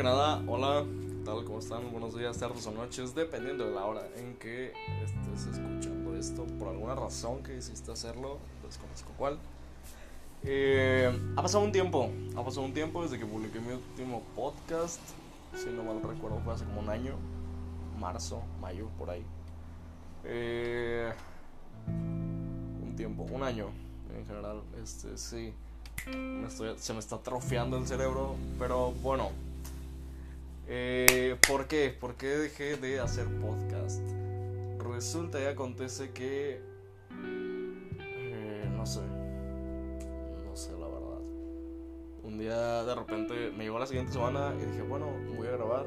que nada, hola, ¿qué tal? ¿Cómo están? Buenos días, tardes o noches, dependiendo de la hora en que estés escuchando esto. Por alguna razón que hiciste hacerlo, desconozco cuál. Eh, ha pasado un tiempo, ha pasado un tiempo desde que publiqué mi último podcast. Si no mal recuerdo, fue hace como un año, marzo, mayo, por ahí. Eh, un tiempo, un año en general, este sí. se me está atrofiando el cerebro, pero bueno. Eh, ¿Por qué? ¿Por qué dejé de hacer podcast? Resulta y acontece que... Eh, no sé. No sé la verdad. Un día de repente me llegó la siguiente semana y dije, bueno, voy a grabar.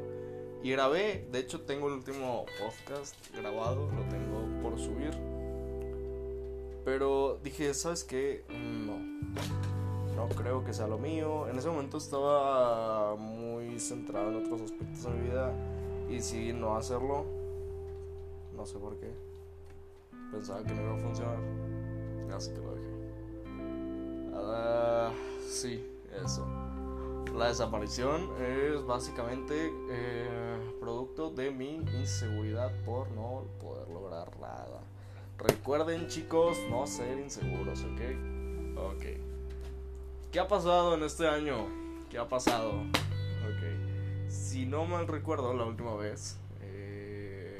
Y grabé, de hecho tengo el último podcast grabado, lo tengo por subir. Pero dije, ¿sabes qué? No. No creo que sea lo mío. En ese momento estaba muy centrado en otros aspectos de mi vida y decidí no hacerlo. No sé por qué. Pensaba que no iba a funcionar. Así que lo dejé. Uh, sí, eso. La desaparición es básicamente eh, producto de mi inseguridad por no poder lograr nada. Recuerden chicos, no ser inseguros, ¿ok? Ok. ¿Qué ha pasado en este año? ¿Qué ha pasado? Si no mal recuerdo, la última vez eh,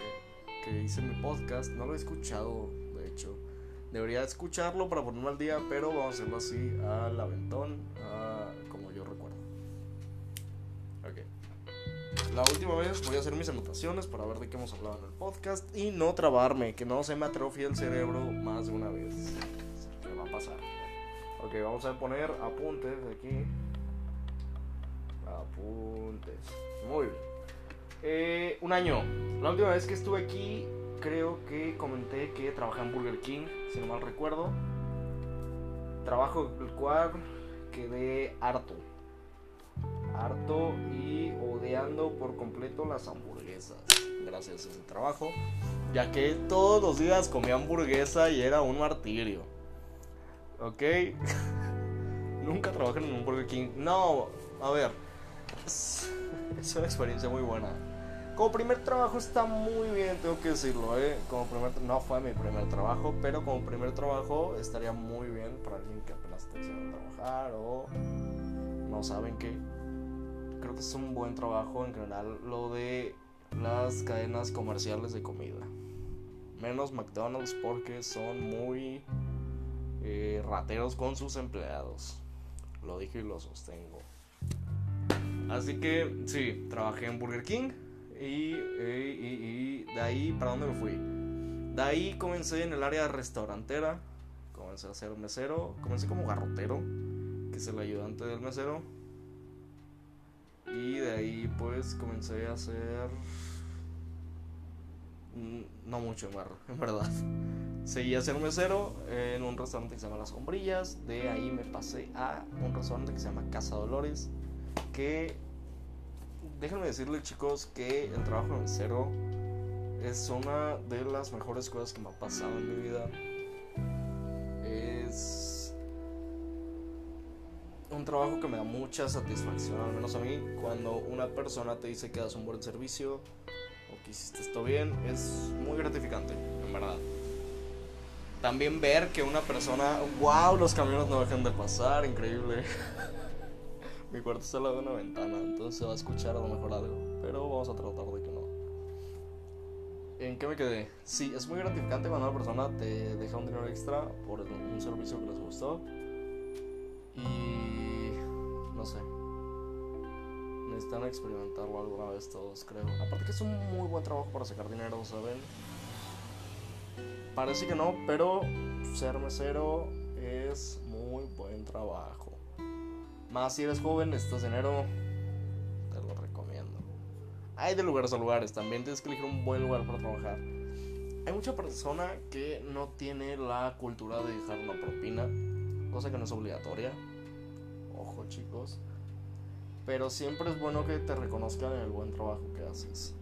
que hice mi podcast, no lo he escuchado, de hecho. Debería escucharlo para ponerme al día, pero vamos a hacerlo así al aventón, como yo recuerdo. Ok. La última vez voy a hacer mis anotaciones para ver de qué hemos hablado en el podcast y no trabarme, que no se me atrofie el cerebro más de una vez. ¿Qué va a pasar? Ok, vamos a poner apuntes aquí. Apuntes. Muy bien. Eh, un año. La última vez que estuve aquí, creo que comenté que trabajé en Burger King, si no mal recuerdo. Trabajo el cual quedé harto. Harto y odiando por completo las hamburguesas. Gracias a ese trabajo. Ya que todos los días comía hamburguesa y era un martirio. ¿ok? Nunca trabajé en un Burger King. No, a ver, es, una experiencia muy buena. Como primer trabajo está muy bien, tengo que decirlo, ¿eh? Como primer, no fue mi primer trabajo, pero como primer trabajo estaría muy bien para alguien que apenas está empezando a trabajar o no saben qué. Creo que es un buen trabajo en general lo de las cadenas comerciales de comida. Menos McDonald's porque son muy eh, rateros con sus empleados. Lo dije y lo sostengo. Así que sí, trabajé en Burger King y, de ahí, ¿para dónde me fui? De ahí comencé en el área restaurantera, comencé a ser mesero, comencé como garrotero, que es el ayudante del mesero. Y de ahí pues comencé a hacer... Mm, no mucho, en verdad. Seguí a ser mesero en un restaurante que se llama Las Sombrillas. De ahí me pasé a un restaurante que se llama Casa Dolores. Que déjenme decirles chicos que el trabajo de mesero es una de las mejores cosas que me ha pasado en mi vida. Es un trabajo que me da mucha satisfacción, al menos a mí, cuando una persona te dice que das un buen servicio o que hiciste esto bien, es muy gratificante, en verdad. También ver que una persona, wow, los camiones no dejan de pasar, increíble. Mi cuarto está al lado de una ventana, entonces se va a escuchar a lo mejor algo, pero vamos a tratar de que no. ¿En qué me quedé? Sí, es muy gratificante cuando una persona te deja un dinero extra por un servicio que les gustó. Y no sé. Necesitan experimentarlo alguna vez todos, creo. Aparte que es un muy buen trabajo para sacar dinero, ¿saben? Parece que no, pero ser mesero es muy buen trabajo. Más si eres joven, necesitas dinero, te lo recomiendo. Hay de lugares a lugares, también tienes que elegir un buen lugar para trabajar. Hay mucha persona que no tiene la cultura de dejar una propina, cosa que no es obligatoria. Ojo chicos. Pero siempre es bueno que te reconozcan el buen trabajo que haces.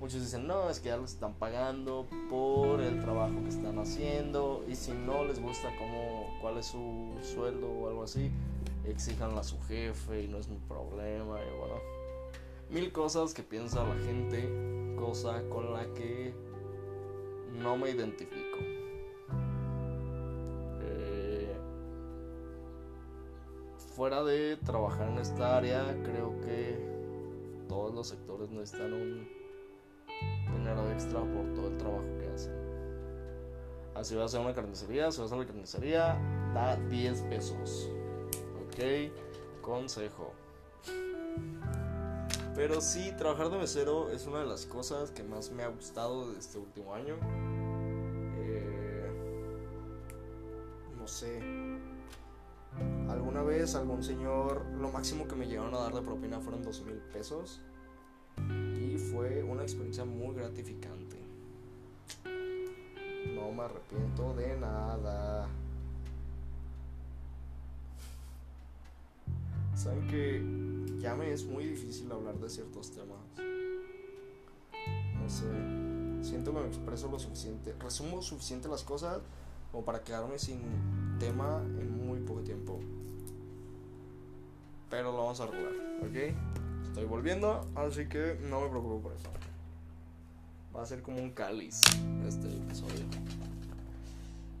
Muchos dicen, no, es que ya les están pagando por el trabajo que están haciendo y si no les gusta cómo, cuál es su sueldo o algo así, exijanlo a su jefe y no es mi problema y bueno. mil cosas que piensa la gente, cosa con la que no me identifico. Eh, fuera de trabajar en esta área, creo que todos los sectores necesitan un dinero extra por todo el trabajo que hacen. Así va a una carnicería, si vas a la carnicería, da 10 pesos. Ok, consejo. Pero sí, trabajar de mesero es una de las cosas que más me ha gustado de este último año. Eh, no sé. Alguna vez algún señor, lo máximo que me llegaron a dar de propina fueron dos mil pesos. Fue una experiencia muy gratificante. No me arrepiento de nada. Saben que ya me es muy difícil hablar de ciertos temas. No sé, siento que me expreso lo suficiente, resumo suficiente las cosas como para quedarme sin tema en muy poco tiempo. Pero lo vamos a arreglar, ¿ok? Estoy volviendo, así que no me preocupo por eso. Va a ser como un cáliz este episodio.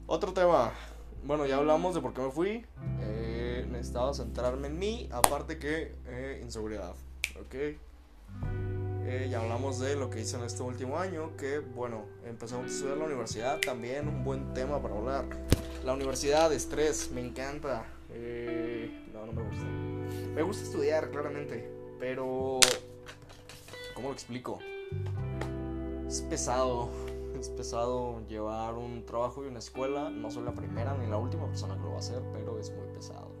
Otro tema. Bueno, ya hablamos de por qué me fui. Eh, necesitaba centrarme en mí, aparte que eh, inseguridad, ¿ok? Eh, ya hablamos de lo que hice en este último año, que bueno, empezamos a estudiar la universidad, también un buen tema para hablar. La universidad, estrés, me encanta. Eh, no, no me gusta. Me gusta estudiar, claramente, pero... ¿Cómo lo explico? Es pesado, es pesado llevar un trabajo y una escuela. No soy la primera ni la última persona que lo va a hacer, pero es muy pesado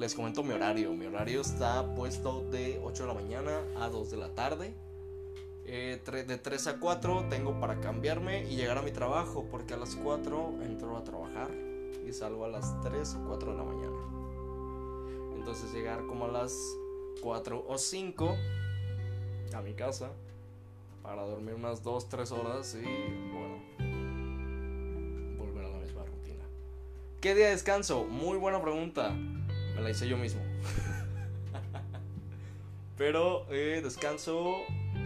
les comento mi horario. Mi horario está puesto de 8 de la mañana a 2 de la tarde. Eh, de 3 a 4 tengo para cambiarme y llegar a mi trabajo porque a las 4 entro a trabajar y salgo a las 3 o 4 de la mañana. Entonces llegar como a las 4 o 5 a mi casa para dormir unas 2-3 horas y bueno, volver a la misma rutina. ¿Qué día descanso? Muy buena pregunta la hice yo mismo. Pero eh, descanso,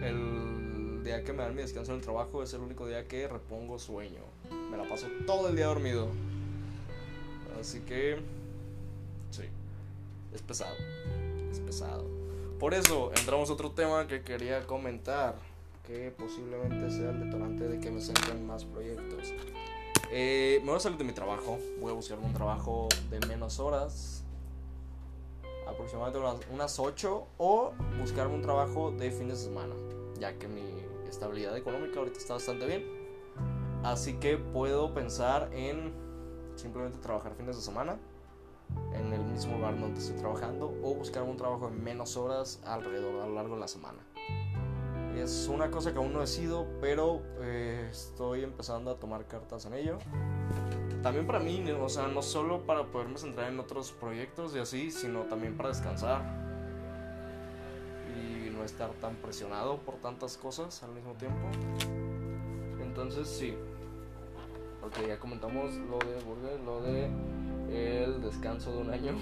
el día que me dan mi descanso en el trabajo es el único día que repongo sueño. Me la paso todo el día dormido. Así que, sí, es pesado, es pesado. Por eso entramos a otro tema que quería comentar, que posiblemente sea el detonante de que me centren más proyectos. Eh, me voy a salir de mi trabajo, voy a buscar un trabajo de menos horas, aproximadamente unas, 8 o buscarme un trabajo de fin de semana, ya que mi estabilidad económica ahorita está bastante bien. Así que puedo pensar en simplemente trabajar fines de semana en el mismo lugar donde estoy trabajando o buscar un trabajo en menos horas alrededor a lo largo de la semana. Es una cosa que aún no decido, pero eh, estoy empezando a tomar cartas en ello también para mí, o sea, no solo para poderme centrar en otros proyectos y así, sino también para descansar y no estar tan presionado por tantas cosas al mismo tiempo. Entonces, sí. Ok, ya comentamos lo de Burger, lo de el descanso de un año.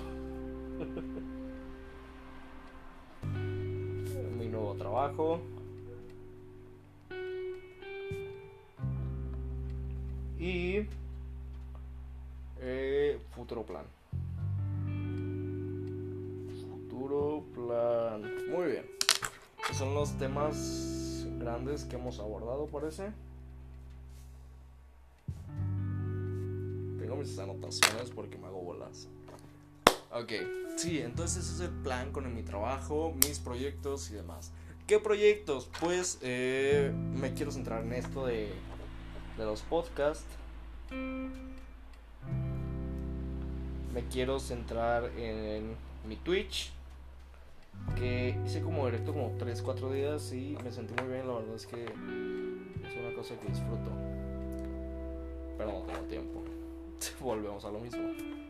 Mi nuevo trabajo. Y eh, futuro plan. Futuro plan. Muy bien. Son los temas grandes que hemos abordado, parece. Tengo mis anotaciones porque me hago bolas. Ok, sí, entonces ese es el plan con mi trabajo, mis proyectos y demás. ¿Qué proyectos? Pues eh, me quiero centrar en esto de, de los podcasts me quiero centrar en mi Twitch. Que hice como directo como 3-4 días y me sentí muy bien. La verdad es que es una cosa que disfruto. Pero no tengo tiempo. Volvemos a lo mismo.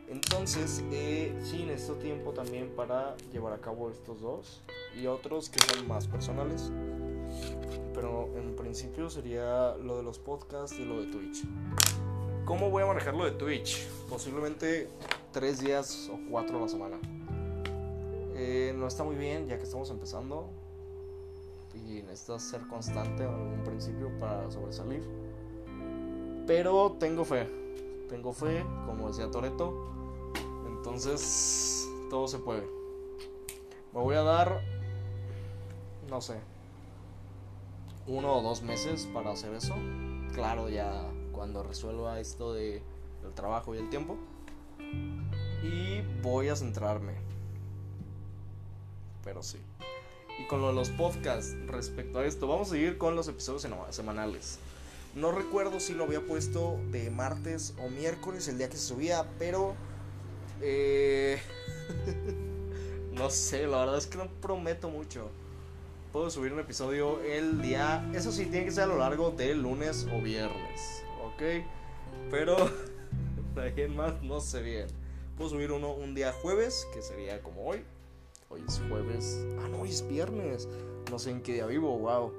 Entonces, eh, sí necesito tiempo también para llevar a cabo estos dos y otros que son más personales. Pero en principio sería lo de los podcasts y lo de Twitch. ¿Cómo voy a manejar lo de Twitch? Posiblemente tres días o cuatro a la semana. Eh, no está muy bien ya que estamos empezando. Y necesitas ser constante en un principio para sobresalir. Pero tengo fe. Tengo fe, como decía Toreto. Entonces, todo se puede. Me voy a dar, no sé, uno o dos meses para hacer eso. Claro, ya cuando resuelva esto de el trabajo y el tiempo. Y voy a centrarme. Pero sí. Y con lo de los podcasts respecto a esto, vamos a seguir con los episodios semanales. No recuerdo si lo había puesto de martes o miércoles el día que se subía, pero... Eh, no sé, la verdad es que no prometo mucho. Puedo subir un episodio el día... Eso sí, tiene que ser a lo largo de lunes o viernes. ¿Ok? Pero... De más no sé bien. Puedo subir uno un día jueves, que sería como hoy. Hoy es jueves. Ah, no, hoy es viernes. No sé en qué día vivo, wow.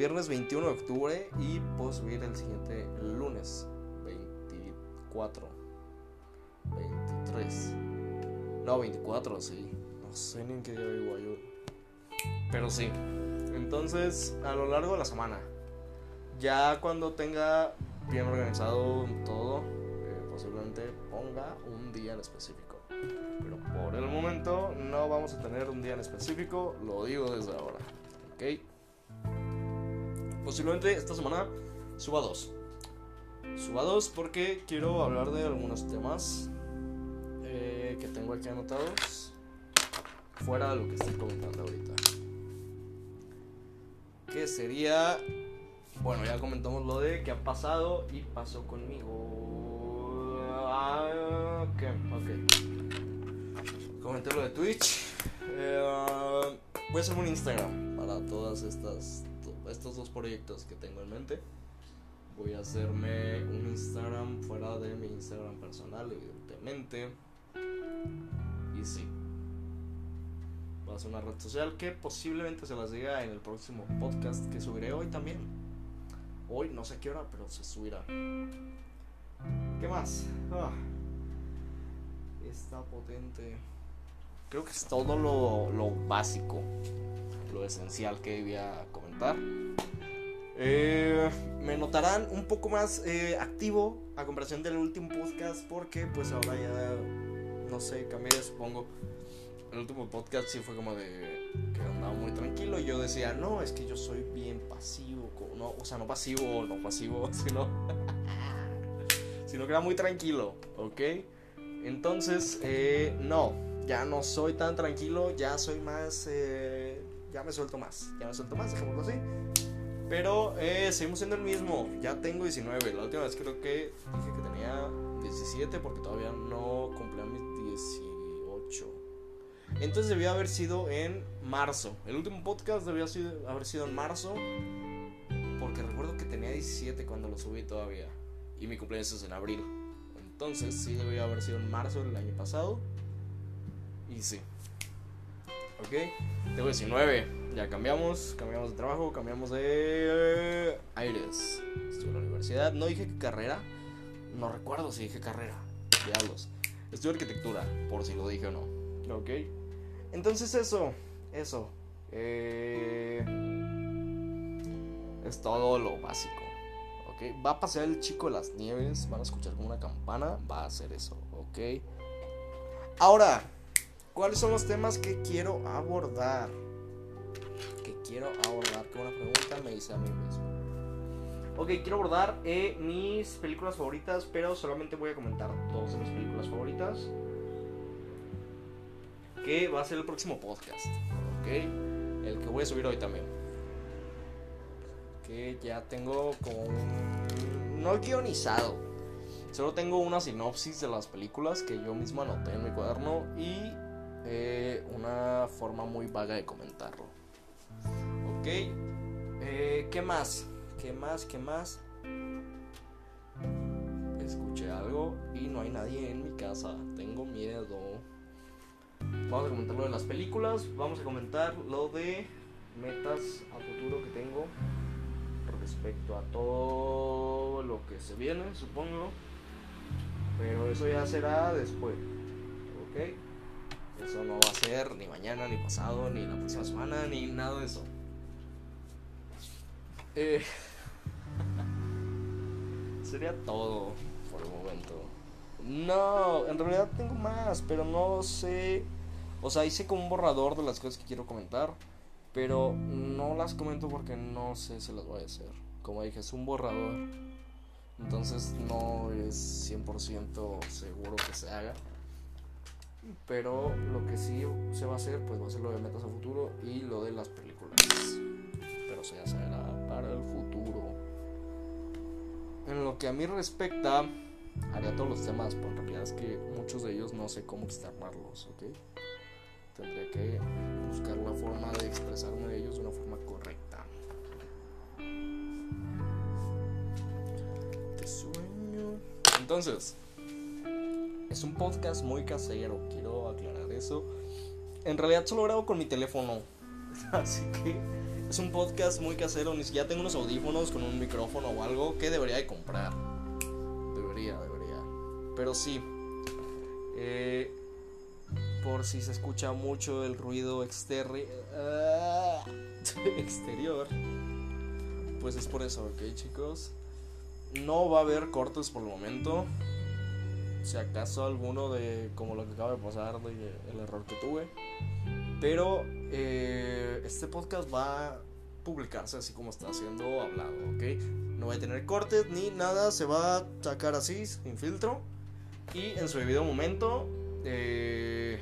Viernes 21 de octubre y puedo subir el siguiente lunes 24. 23. No, 24, sí. No sé ni en qué día vivo yo. Pero sí. Entonces, a lo largo de la semana. Ya cuando tenga bien organizado todo, eh, posiblemente ponga un día en específico. Pero por el momento no vamos a tener un día en específico, lo digo desde ahora. ¿Ok? Posiblemente esta semana suba dos. Suba dos porque quiero hablar de algunos temas eh, que tengo aquí anotados. Fuera de lo que estoy comentando ahorita. Que sería. Bueno, ya comentamos lo de qué ha pasado y pasó conmigo. Ah, ok. Comenté lo de Twitch. Eh, voy a hacer un Instagram para todas estas estos dos proyectos que tengo en mente. Voy a hacerme un Instagram fuera de mi Instagram personal, evidentemente. Y sí. Va a ser una red social que posiblemente se las diga en el próximo podcast que subiré hoy también. Hoy, no sé qué hora, pero se subirá. ¿Qué más? Ah. Está potente. Creo que es todo lo, lo básico, lo esencial que debía comentar. Eh, me notarán un poco más eh, activo a comparación del último podcast porque pues ahora ya, no sé, cambié supongo. El último podcast sí fue como de que andaba muy tranquilo y yo decía, no, es que yo soy bien pasivo, o sea, no pasivo, no pasivo, sino, sino que era muy tranquilo, ¿ok? Entonces, eh, no, ya no soy tan tranquilo, ya soy más, ya me suelto más, ya me suelto más, dejémoslo así. Pero eh, seguimos siendo el mismo. Ya tengo 19. La última vez creo que dije que tenía 17 porque todavía no cumplía mis 18. Entonces debió haber sido en marzo. El último podcast debió haber sido en marzo. Porque recuerdo que tenía 17 cuando lo subí todavía. Y mi cumpleaños es en abril. Entonces sí debió haber sido en marzo del año pasado. Y sí. ¿Ok? Tengo 19 ya cambiamos, cambiamos de trabajo, cambiamos de aires. Estuve en la universidad, no dije qué carrera, no recuerdo si dije carrera, diablos. Estuve arquitectura, por si lo dije o no. Ok. Entonces eso, eso. Eh, es todo lo básico. Ok. Va a pasar el chico de las nieves, van a escuchar como una campana, va a hacer eso. Ok. Ahora, ¿cuáles son los temas que quiero abordar? quiero abordar, que una pregunta me hice a mí mismo. Ok, quiero abordar eh, mis películas favoritas, pero solamente voy a comentar dos de mis películas favoritas. Que va a ser el próximo podcast. Ok, el que voy a subir hoy también. Que ya tengo como un... No guionizado. Solo tengo una sinopsis de las películas que yo mismo anoté en mi cuaderno y eh, una forma muy vaga de comentarlo. Ok. Eh, ¿Qué más? ¿Qué más? ¿Qué más? Escuché algo y no hay nadie en mi casa. Tengo miedo. Vamos a comentar lo de las películas. Vamos a comentar lo de metas a futuro que tengo respecto a todo lo que se viene, supongo. Pero eso ya será después. ¿Ok? Eso no va a ser ni mañana, ni pasado, ni la próxima semana, ni nada de eso. Eh, sería todo por el momento. No, en realidad tengo más, pero no sé. O sea, hice como un borrador de las cosas que quiero comentar, pero no las comento porque no sé si las voy a hacer. Como dije, es un borrador. Entonces no es 100% seguro que se haga. Pero lo que sí se va a hacer, pues va a ser lo de metas a futuro y lo de las películas. Pero se será para el futuro. En lo que a mí respecta, haría todos los temas, pero en realidad es que muchos de ellos no sé cómo externarlos, ¿ok? Tendré que buscar la forma de expresarme de ellos de una forma correcta. Te sueño. Entonces, es un podcast muy casero, quiero aclarar eso. En realidad solo grabo con mi teléfono, así que es un podcast muy casero. Ni siquiera tengo unos audífonos con un micrófono o algo que debería de comprar. Debería, debería. Pero sí. Eh, por si se escucha mucho el ruido exterior, exterior. Pues es por eso, ok chicos. No va a haber cortes por el momento si acaso alguno de como lo que acaba de pasar, de el error que tuve. Pero eh, este podcast va a publicarse así como está siendo hablado, ¿ok? No va a tener cortes ni nada, se va a sacar así, sin filtro. Y en su debido momento... Eh,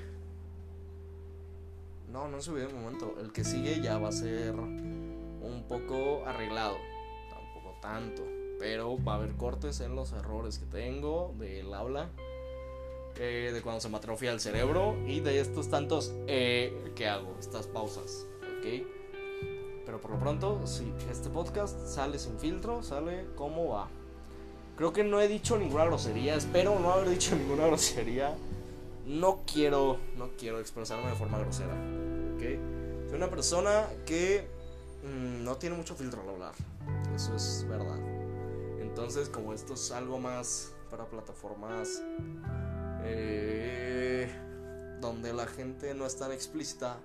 no, no en su debido momento. El que sigue ya va a ser un poco arreglado. Tampoco tanto pero va a haber cortes en los errores que tengo del habla, eh, de cuando se me atrofia el cerebro y de estos tantos eh, que hago, estas pausas, ¿ok? Pero por lo pronto, sí, este podcast sale sin filtro, sale como va. Creo que no he dicho ninguna grosería, espero no haber dicho ninguna grosería. No quiero, no quiero expresarme de forma grosera, ¿ok? Soy una persona que mm, no tiene mucho filtro al hablar, eso es verdad. Entonces, como esto es algo más para plataformas eh, donde la gente no es tan explícita,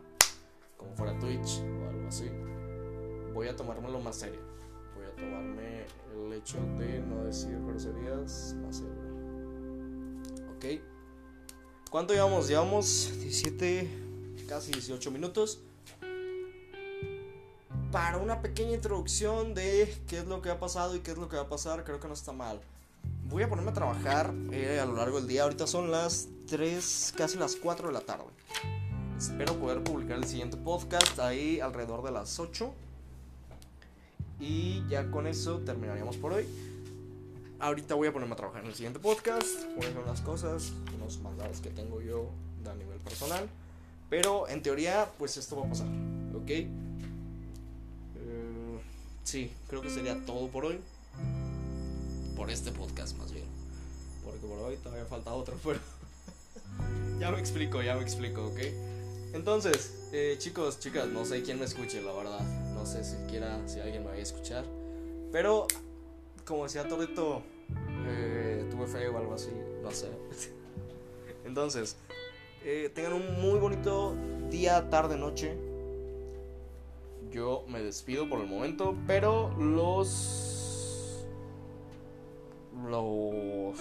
como fuera Twitch o algo así, voy a tomármelo más serio. Voy a tomarme el hecho de no decir groserías más serio. ¿Ok? ¿Cuánto llevamos? Llevamos 17, casi 18 minutos para una pequeña introducción de qué es lo que ha pasado y qué es lo que va a pasar, creo que no está mal. Voy a ponerme a trabajar eh, a lo largo del día. Ahorita son las 3, casi las 4 de la tarde. Espero poder publicar el siguiente podcast ahí alrededor de las 8. Y ya con eso terminaríamos por hoy. Ahorita voy a ponerme a trabajar en el siguiente podcast. Voy a las cosas, unos mandados que tengo yo a nivel personal. Pero en teoría, pues esto va a pasar. ¿Ok? Sí, creo que sería todo por hoy. Por este podcast más bien. Porque por hoy todavía falta otro, pero... ya me explico, ya me explico, ¿ok? Entonces, eh, chicos, chicas, no sé quién me escuche, la verdad. No sé si quiera, si alguien me vaya a escuchar. Pero, como decía Torito, eh, tuve fe o algo así, no sé. Entonces, eh, tengan un muy bonito día, tarde, noche yo me despido por el momento, pero los... Los...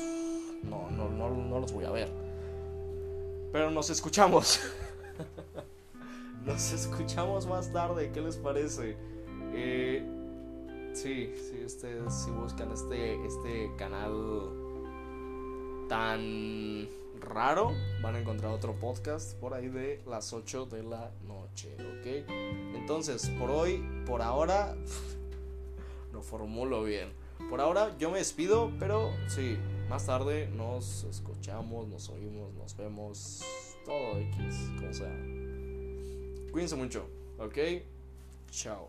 No, no, no, no los voy a ver. Pero nos escuchamos. nos escuchamos más tarde, ¿qué les parece? Eh, sí, sí, ustedes si buscan este, este canal tan raro, van a encontrar otro podcast por ahí de las 8 de la noche, ¿ok? Entonces, por hoy, por ahora, no formulo bien. Por ahora yo me despido, pero sí, más tarde nos escuchamos, nos oímos, nos vemos, todo X, como sea. Cuídense mucho, ¿ok? Chao.